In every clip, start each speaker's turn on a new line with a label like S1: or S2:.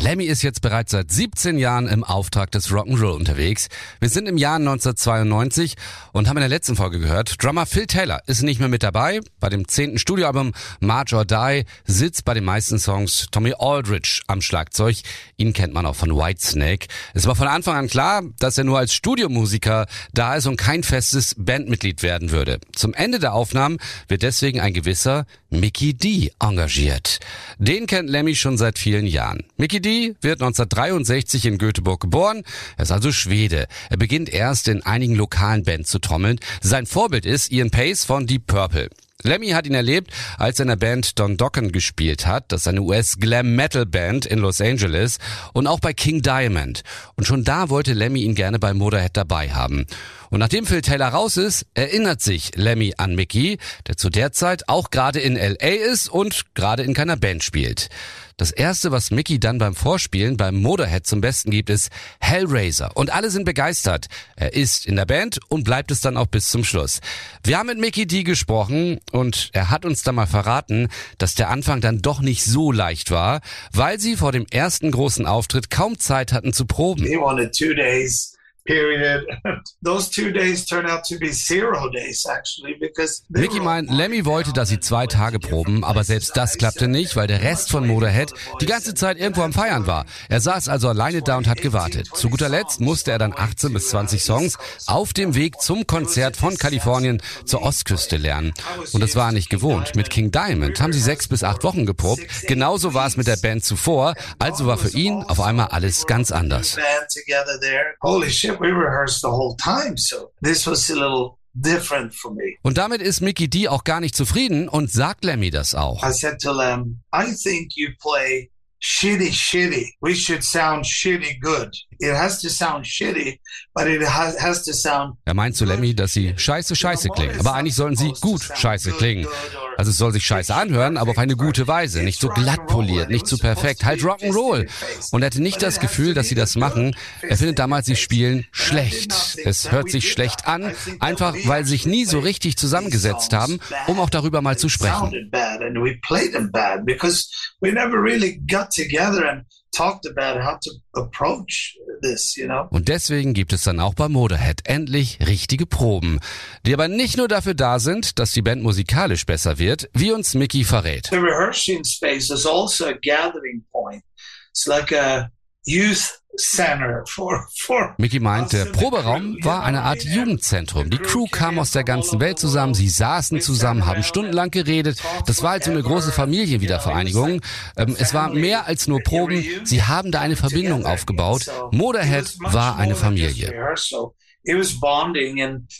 S1: Lemmy ist jetzt bereits seit 17 Jahren im Auftrag des Rock'n'Roll unterwegs. Wir sind im Jahr 1992 und haben in der letzten Folge gehört, Drummer Phil Taylor ist nicht mehr mit dabei. Bei dem zehnten Studioalbum March or Die sitzt bei den meisten Songs Tommy Aldridge am Schlagzeug. Ihn kennt man auch von Whitesnake. Es war von Anfang an klar, dass er nur als Studiomusiker da ist und kein festes Bandmitglied werden würde. Zum Ende der Aufnahmen wird deswegen ein gewisser Mickey D engagiert. Den kennt Lemmy schon seit vielen Jahren. Mickey D wird 1963 in Göteborg geboren. Er ist also Schwede. Er beginnt erst in einigen lokalen Bands zu trommeln. Sein Vorbild ist Ian Pace von Deep Purple. Lemmy hat ihn erlebt, als er in der Band Don Dokken gespielt hat. Das ist eine US-Glam-Metal-Band in Los Angeles und auch bei King Diamond. Und schon da wollte Lemmy ihn gerne bei Motorhead dabei haben. Und nachdem Phil Taylor raus ist, erinnert sich Lemmy an Mickey, der zu der Zeit auch gerade in LA ist und gerade in keiner Band spielt. Das erste, was Mickey dann beim Vorspielen beim Motorhead zum Besten gibt, ist Hellraiser. Und alle sind begeistert. Er ist in der Band und bleibt es dann auch bis zum Schluss. Wir haben mit Mickey D gesprochen und er hat uns dann mal verraten, dass der Anfang dann doch nicht so leicht war, weil sie vor dem ersten großen Auftritt kaum Zeit hatten zu proben.
S2: He wanted two days period. Those two days turned out to be zero days actually because
S1: Mickey meint, Lemmy wollte, dass sie zwei Tage proben, aber selbst das klappte nicht, weil der Rest von Motorhead die ganze Zeit irgendwo am Feiern war. Er saß also alleine da und hat gewartet. Zu guter Letzt musste er dann 18 bis 20 Songs auf dem Weg zum Konzert von Kalifornien zur Ostküste lernen. Und das war er nicht gewohnt. Mit King Diamond haben sie sechs bis acht Wochen geprobt. Genauso war es mit der Band zuvor. Also war für ihn auf einmal alles ganz anders.
S2: Holy shit, we rehearsed the whole time, so this was a little different for me.
S1: Und damit ist Mickey D auch gar nicht zufrieden und sagt Lemmy das auch.
S2: I said to them, I think you play shitty, shitty. We should sound shitty good. It has to sound shitty, but it has, has to sound
S1: Er meint zu Lemmy, dass sie scheiße scheiße klingen. Aber eigentlich sollen sie gut scheiße klingen. Also es soll sich scheiße anhören, aber auf eine gute Weise. Nicht so glatt poliert, nicht so perfekt. Halt Rock'n'Roll. Und er hatte nicht das Gefühl, dass sie das machen. Er findet damals, sie spielen schlecht. Es hört sich schlecht an, einfach weil sie sich nie so richtig zusammengesetzt haben, um auch darüber mal zu sprechen. Und deswegen gibt es dann auch bei Motorhead endlich richtige Proben, die aber nicht nur dafür da sind, dass die Band musikalisch besser wird, wie uns Mickey verrät.
S2: The rehearsing space is also a gathering point. It's like a youth center for for
S1: Mickey meint, der Proberaum war eine Art Jugendzentrum. Die Crew kam aus der ganzen Welt zusammen, sie saßen zusammen, haben stundenlang geredet. Das war halt so eine große Familienwiedervereinigung. Ähm, es war mehr als nur Proben, sie haben da eine Verbindung aufgebaut. Motorhead war eine Familie.
S2: It was bonding and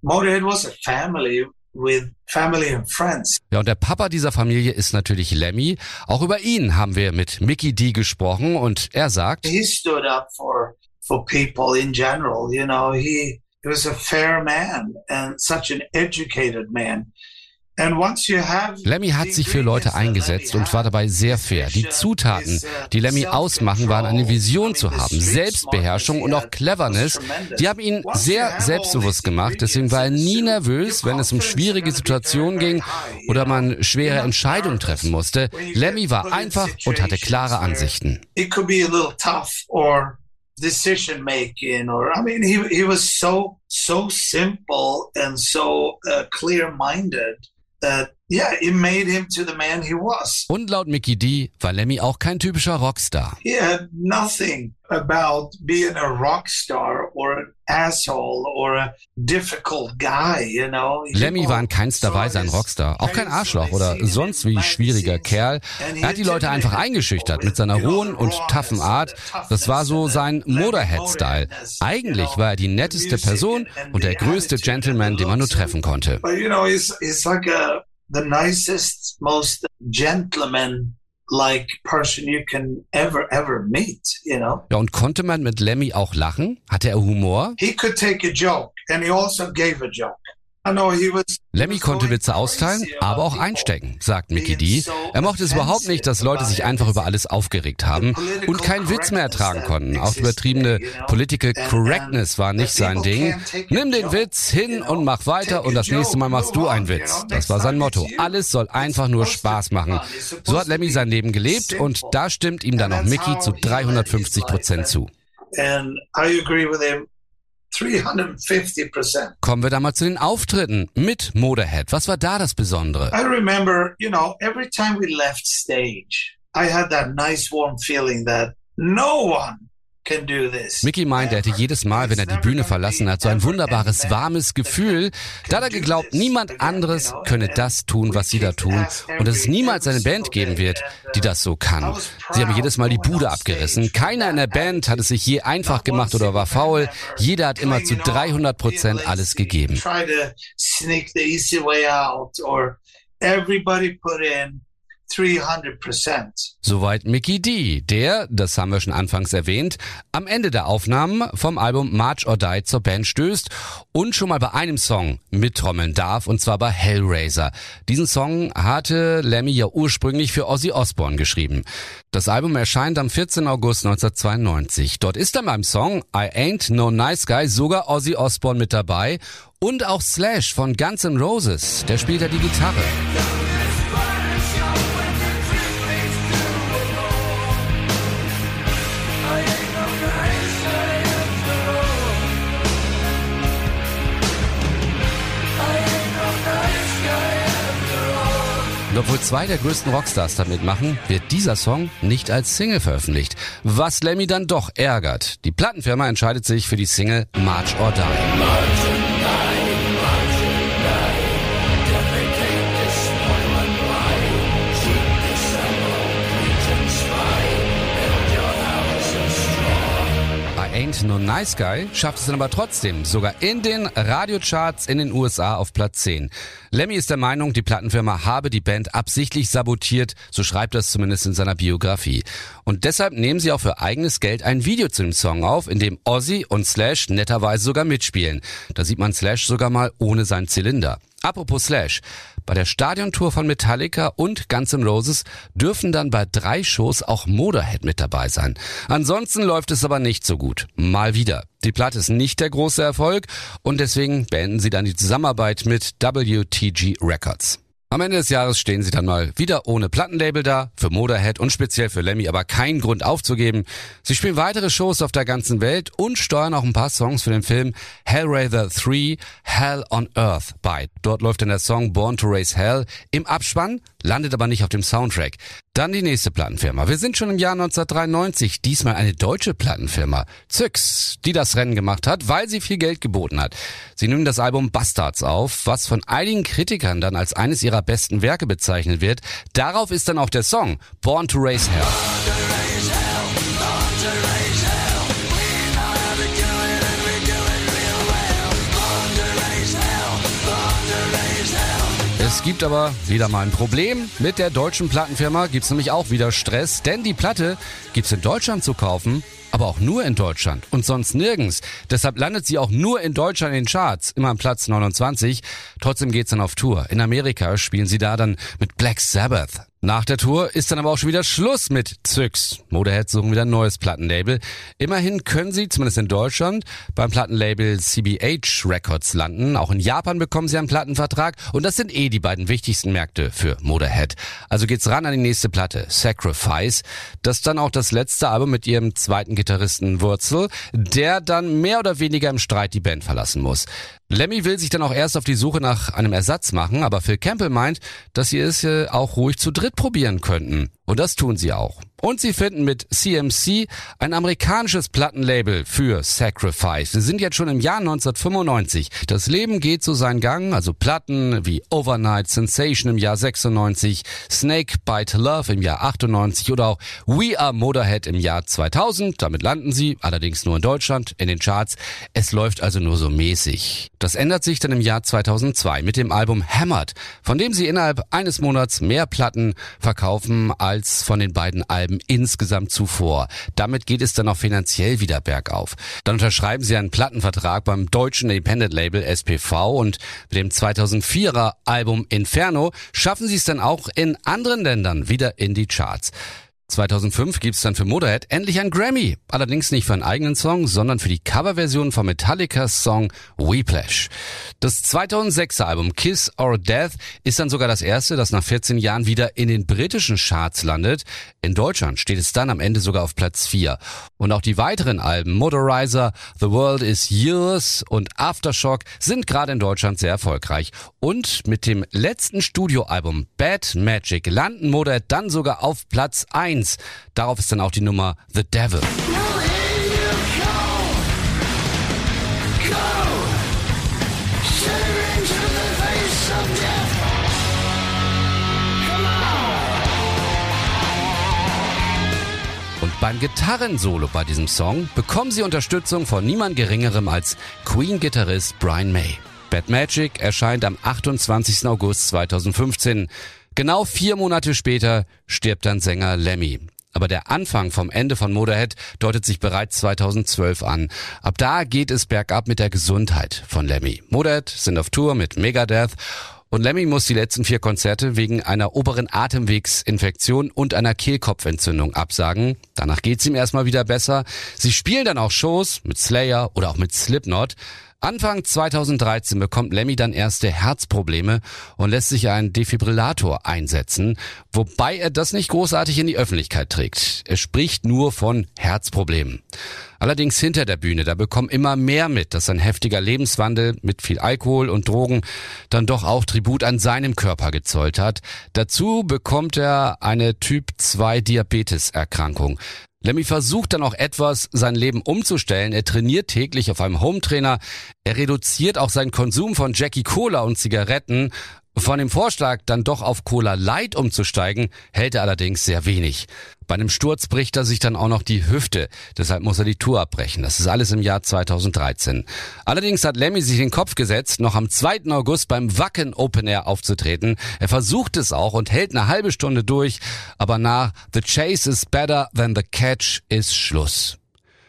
S2: Motorhead was a family with family and friends.
S1: Ja, und der Papa dieser Familie ist natürlich Lemmy. Auch über ihn haben wir mit Mickey D gesprochen und er sagt,
S2: He stood up for for people in general, you know, he he was a fair man and such an educated man.
S1: Lemmy hat sich für Leute eingesetzt und war dabei sehr fair. Die Zutaten, die Lemmy ausmachen, waren eine Vision zu haben, Selbstbeherrschung und auch Cleverness. Die haben ihn sehr selbstbewusst gemacht. Deswegen war er nie nervös, wenn es um schwierige Situationen ging oder man schwere Entscheidungen treffen musste. Lemmy war einfach und hatte klare Ansichten.
S2: decision making or I mean he he was so so simple and so uh, clear minded that yeah it made him to the man he was.
S1: Und laut Mickey D war Lemmy auch kein typischer Rockstar.
S2: He had nothing about being a rock star or an asshole or a difficult guy, you know.
S1: Lemmy war in keinster Weise ein Rockstar, auch kein Arschloch oder sonst wie schwieriger Kerl. Er hat die Leute einfach eingeschüchtert mit seiner rohen und toughen Art. Das war so sein Motorhead-Style. Eigentlich war er die netteste Person und der größte Gentleman, den man nur treffen konnte.
S2: But you know, he's he's like a the nicest, most gentleman like person you can ever ever meet. You know.
S1: Ja, und konnte man mit Lemmy auch lachen? Hatte er Humor?
S2: He could take a joke, and he also gave a joke.
S1: Lemmy konnte Witze austeilen, aber auch einstecken, sagt Mickey D. Er mochte es überhaupt nicht, dass Leute sich einfach über alles aufgeregt haben und keinen Witz mehr ertragen konnten. Auch übertriebene Political Correctness war nicht sein Ding. Nimm den Witz hin und mach weiter und das nächste Mal machst du einen Witz. Das war sein Motto. Alles soll einfach nur Spaß machen. So hat Lemmy sein Leben gelebt und da stimmt ihm dann auch Mickey zu 350 Prozent zu.
S2: And I agree with him 350%.
S1: Kommen wir da mal zu den Auftritten mit Motorhead. Was war da das Besondere?
S2: I remember, you know, every time we left stage, I had that nice warm feeling that no one
S1: Mickey meint, er hätte jedes Mal, wenn er die Bühne verlassen hat, so ein wunderbares, warmes Gefühl. Da hat er geglaubt, niemand anderes könne das tun, was sie da tun. Und dass es niemals eine Band geben wird, die das so kann. Sie haben jedes Mal die Bude abgerissen. Keiner in der Band hat es sich je einfach gemacht oder war faul. Jeder hat immer zu 300 Prozent alles gegeben.
S2: Everybody put in 300%.
S1: Soweit Mickey D, der, das haben wir schon anfangs erwähnt, am Ende der Aufnahmen vom Album March or Die zur Band stößt und schon mal bei einem Song mittrommeln darf, und zwar bei Hellraiser. Diesen Song hatte Lemmy ja ursprünglich für Ozzy Osbourne geschrieben. Das Album erscheint am 14. August 1992. Dort ist dann beim Song I Ain't No Nice Guy sogar Ozzy Osbourne mit dabei und auch Slash von Guns N' Roses, der spielt ja die Gitarre. Und obwohl zwei der größten Rockstars damit machen, wird dieser Song nicht als Single veröffentlicht. Was Lemmy dann doch ärgert. Die Plattenfirma entscheidet sich für die Single March or Die. Ain't No Nice Guy schafft es dann aber trotzdem, sogar in den Radiocharts in den USA auf Platz 10. Lemmy ist der Meinung, die Plattenfirma habe die Band absichtlich sabotiert, so schreibt er es zumindest in seiner Biografie. Und deshalb nehmen sie auch für eigenes Geld ein Video zu dem Song auf, in dem Ozzy und Slash netterweise sogar mitspielen. Da sieht man Slash sogar mal ohne seinen Zylinder. Apropos Slash. Bei der Stadiontour von Metallica und Guns N' Roses dürfen dann bei drei Shows auch Motorhead mit dabei sein. Ansonsten läuft es aber nicht so gut. Mal wieder. Die Platte ist nicht der große Erfolg und deswegen beenden sie dann die Zusammenarbeit mit WTG Records. Am Ende des Jahres stehen sie dann mal wieder ohne Plattenlabel da, für Motorhead und speziell für Lemmy aber kein Grund aufzugeben. Sie spielen weitere Shows auf der ganzen Welt und steuern auch ein paar Songs für den Film Hellraiser 3 Hell on Earth bei. Dort läuft dann der Song Born to Raise Hell im Abspann, landet aber nicht auf dem Soundtrack. Dann die nächste Plattenfirma. Wir sind schon im Jahr 1993, diesmal eine deutsche Plattenfirma, Zyx, die das Rennen gemacht hat, weil sie viel Geld geboten hat. Sie nehmen das Album Bastards auf, was von einigen Kritikern dann als eines ihrer besten Werke bezeichnet wird. Darauf ist dann auch der Song Born to Raise Hell. Gibt aber wieder mal ein Problem. Mit der deutschen Plattenfirma gibt's nämlich auch wieder Stress, denn die Platte gibt's in Deutschland zu kaufen, aber auch nur in Deutschland und sonst nirgends. Deshalb landet sie auch nur in Deutschland in den Charts, immer am Platz 29. Trotzdem geht's dann auf Tour. In Amerika spielen sie da dann mit Black Sabbath. Nach der Tour ist dann aber auch schon wieder Schluss mit Zyx. Motorhead suchen wieder ein neues Plattenlabel. Immerhin können sie, zumindest in Deutschland, beim Plattenlabel CBH Records landen. Auch in Japan bekommen sie einen Plattenvertrag und das sind eh die beiden wichtigsten Märkte für Motorhead. Also geht's ran an die nächste Platte, Sacrifice. Das ist dann auch das letzte Album mit ihrem zweiten Gitarristen Wurzel, der dann mehr oder weniger im Streit die Band verlassen muss. Lemmy will sich dann auch erst auf die Suche nach einem Ersatz machen, aber Phil Campbell meint, dass sie es äh, auch ruhig zu dritt probieren könnten. Und das tun sie auch. Und sie finden mit CMC ein amerikanisches Plattenlabel für Sacrifice. Sie sind jetzt schon im Jahr 1995. Das Leben geht so seinen Gang, also Platten wie Overnight Sensation im Jahr 96, Snake Bite Love im Jahr 98 oder auch We Are Motorhead im Jahr 2000. Damit landen sie, allerdings nur in Deutschland, in den Charts. Es läuft also nur so mäßig. Das ändert sich dann im Jahr 2002 mit dem Album Hammered, von dem sie innerhalb eines Monats mehr Platten verkaufen als von den beiden Alben insgesamt zuvor. Damit geht es dann auch finanziell wieder bergauf. Dann unterschreiben sie einen Plattenvertrag beim deutschen Independent Label SPV und mit dem 2004er Album Inferno schaffen sie es dann auch in anderen Ländern wieder in die Charts. 2005 gibt's dann für Motorhead endlich ein Grammy. Allerdings nicht für einen eigenen Song, sondern für die Coverversion von Metallicas Song Weplash. Das 2006er Album Kiss or Death ist dann sogar das erste, das nach 14 Jahren wieder in den britischen Charts landet. In Deutschland steht es dann am Ende sogar auf Platz 4. Und auch die weiteren Alben Motorizer, The World is Yours und Aftershock sind gerade in Deutschland sehr erfolgreich. Und mit dem letzten Studioalbum Bad Magic landen Motorhead dann sogar auf Platz 1 1. Darauf ist dann auch die Nummer The Devil. Und beim Gitarrensolo bei diesem Song bekommen sie Unterstützung von niemand geringerem als Queen-Gitarrist Brian May. Bad Magic erscheint am 28. August 2015. Genau vier Monate später stirbt dann Sänger Lemmy. Aber der Anfang vom Ende von Motorhead deutet sich bereits 2012 an. Ab da geht es bergab mit der Gesundheit von Lemmy. Motorhead sind auf Tour mit Megadeth und Lemmy muss die letzten vier Konzerte wegen einer oberen Atemwegsinfektion und einer Kehlkopfentzündung absagen. Danach geht's ihm erstmal wieder besser. Sie spielen dann auch Shows mit Slayer oder auch mit Slipknot. Anfang 2013 bekommt Lemmy dann erste Herzprobleme und lässt sich einen Defibrillator einsetzen, wobei er das nicht großartig in die Öffentlichkeit trägt. Er spricht nur von Herzproblemen. Allerdings hinter der Bühne, da bekommt immer mehr mit, dass sein heftiger Lebenswandel mit viel Alkohol und Drogen dann doch auch Tribut an seinem Körper gezollt hat. Dazu bekommt er eine Typ 2 Diabeteserkrankung. Lemmy versucht dann auch etwas, sein Leben umzustellen. Er trainiert täglich auf einem Hometrainer. Er reduziert auch seinen Konsum von Jackie Cola und Zigaretten. Von dem Vorschlag, dann doch auf Cola Light umzusteigen, hält er allerdings sehr wenig. Bei einem Sturz bricht er sich dann auch noch die Hüfte, deshalb muss er die Tour abbrechen. Das ist alles im Jahr 2013. Allerdings hat Lemmy sich den Kopf gesetzt, noch am 2. August beim Wacken Open Air aufzutreten. Er versucht es auch und hält eine halbe Stunde durch, aber nach The Chase is better than the catch ist Schluss.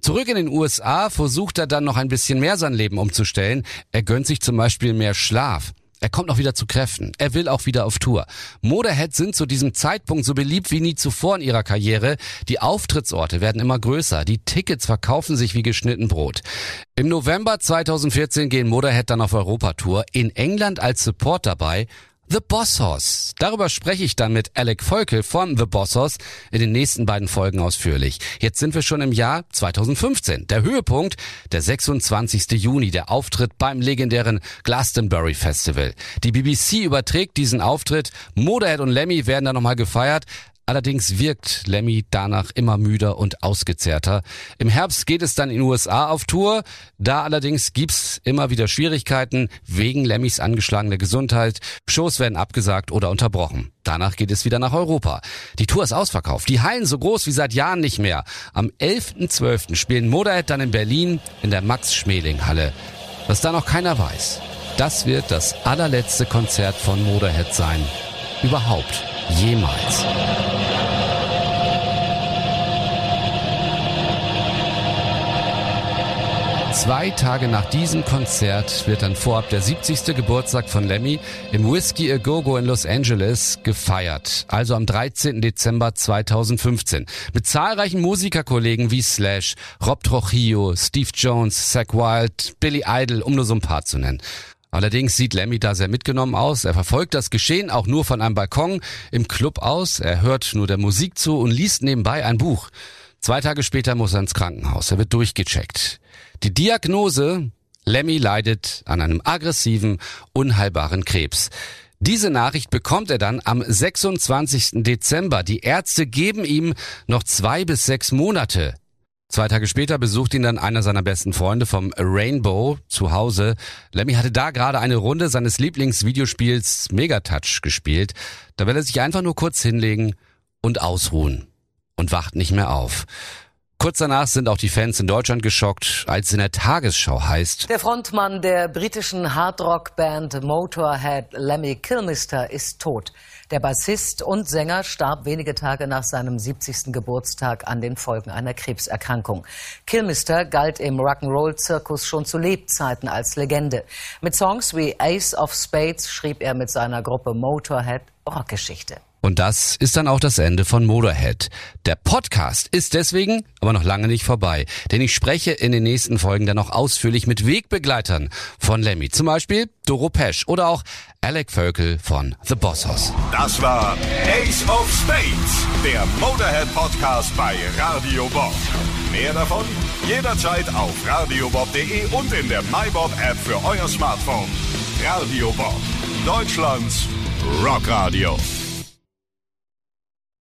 S1: Zurück in den USA versucht er dann noch ein bisschen mehr sein Leben umzustellen. Er gönnt sich zum Beispiel mehr Schlaf. Er kommt noch wieder zu Kräften. Er will auch wieder auf Tour. Motorhead sind zu diesem Zeitpunkt so beliebt wie nie zuvor in ihrer Karriere. Die Auftrittsorte werden immer größer. Die Tickets verkaufen sich wie geschnitten Brot. Im November 2014 gehen Motorhead dann auf Europatour. In England als Support dabei The Boss Horse. Darüber spreche ich dann mit Alec Volkel von The Boss Horse in den nächsten beiden Folgen ausführlich. Jetzt sind wir schon im Jahr 2015. Der Höhepunkt, der 26. Juni, der Auftritt beim legendären Glastonbury Festival. Die BBC überträgt diesen Auftritt. Motorhead und Lemmy werden da nochmal gefeiert. Allerdings wirkt Lemmy danach immer müder und ausgezehrter. Im Herbst geht es dann in den USA auf Tour. Da allerdings gibt's immer wieder Schwierigkeiten wegen Lemmys angeschlagener Gesundheit. Shows werden abgesagt oder unterbrochen. Danach geht es wieder nach Europa. Die Tour ist ausverkauft. Die Hallen so groß wie seit Jahren nicht mehr. Am 11.12. spielen Motorhead dann in Berlin in der Max-Schmeling-Halle. Was da noch keiner weiß. Das wird das allerletzte Konzert von Motorhead sein. Überhaupt. Jemals. Zwei Tage nach diesem Konzert wird dann vorab der 70. Geburtstag von Lemmy im Whiskey A Go Go in Los Angeles gefeiert. Also am 13. Dezember 2015. Mit zahlreichen Musikerkollegen wie Slash, Rob Trujillo, Steve Jones, Zach Wild, Billy Idol, um nur so ein paar zu nennen. Allerdings sieht Lemmy da sehr mitgenommen aus. Er verfolgt das Geschehen auch nur von einem Balkon im Club aus. Er hört nur der Musik zu und liest nebenbei ein Buch. Zwei Tage später muss er ins Krankenhaus. Er wird durchgecheckt. Die Diagnose, Lemmy leidet an einem aggressiven, unheilbaren Krebs. Diese Nachricht bekommt er dann am 26. Dezember. Die Ärzte geben ihm noch zwei bis sechs Monate. Zwei Tage später besucht ihn dann einer seiner besten Freunde vom Rainbow zu Hause. Lemmy hatte da gerade eine Runde seines Lieblingsvideospiels Megatouch gespielt. Da will er sich einfach nur kurz hinlegen und ausruhen und wacht nicht mehr auf. Kurz danach sind auch die Fans in Deutschland geschockt, als in der Tagesschau heißt.
S3: Der Frontmann der britischen Hardrock-Band Motorhead Lemmy Kilmister ist tot. Der Bassist und Sänger starb wenige Tage nach seinem 70. Geburtstag an den Folgen einer Krebserkrankung. Kilmister galt im Rock'n'Roll-Zirkus schon zu Lebzeiten als Legende. Mit Songs wie Ace of Spades schrieb er mit seiner Gruppe Motorhead Rockgeschichte.
S1: Und das ist dann auch das Ende von Motorhead. Der Podcast ist deswegen aber noch lange nicht vorbei, denn ich spreche in den nächsten Folgen dann noch ausführlich mit Wegbegleitern von Lemmy, zum Beispiel Doro Pesch oder auch Alec Völkel von The Boss Hoss.
S4: Das war Ace of Spades, der Motorhead Podcast bei Radio Bob. Mehr davon jederzeit auf radiobob.de und in der MyBob App für euer Smartphone. Radio Bob, Deutschlands Rockradio.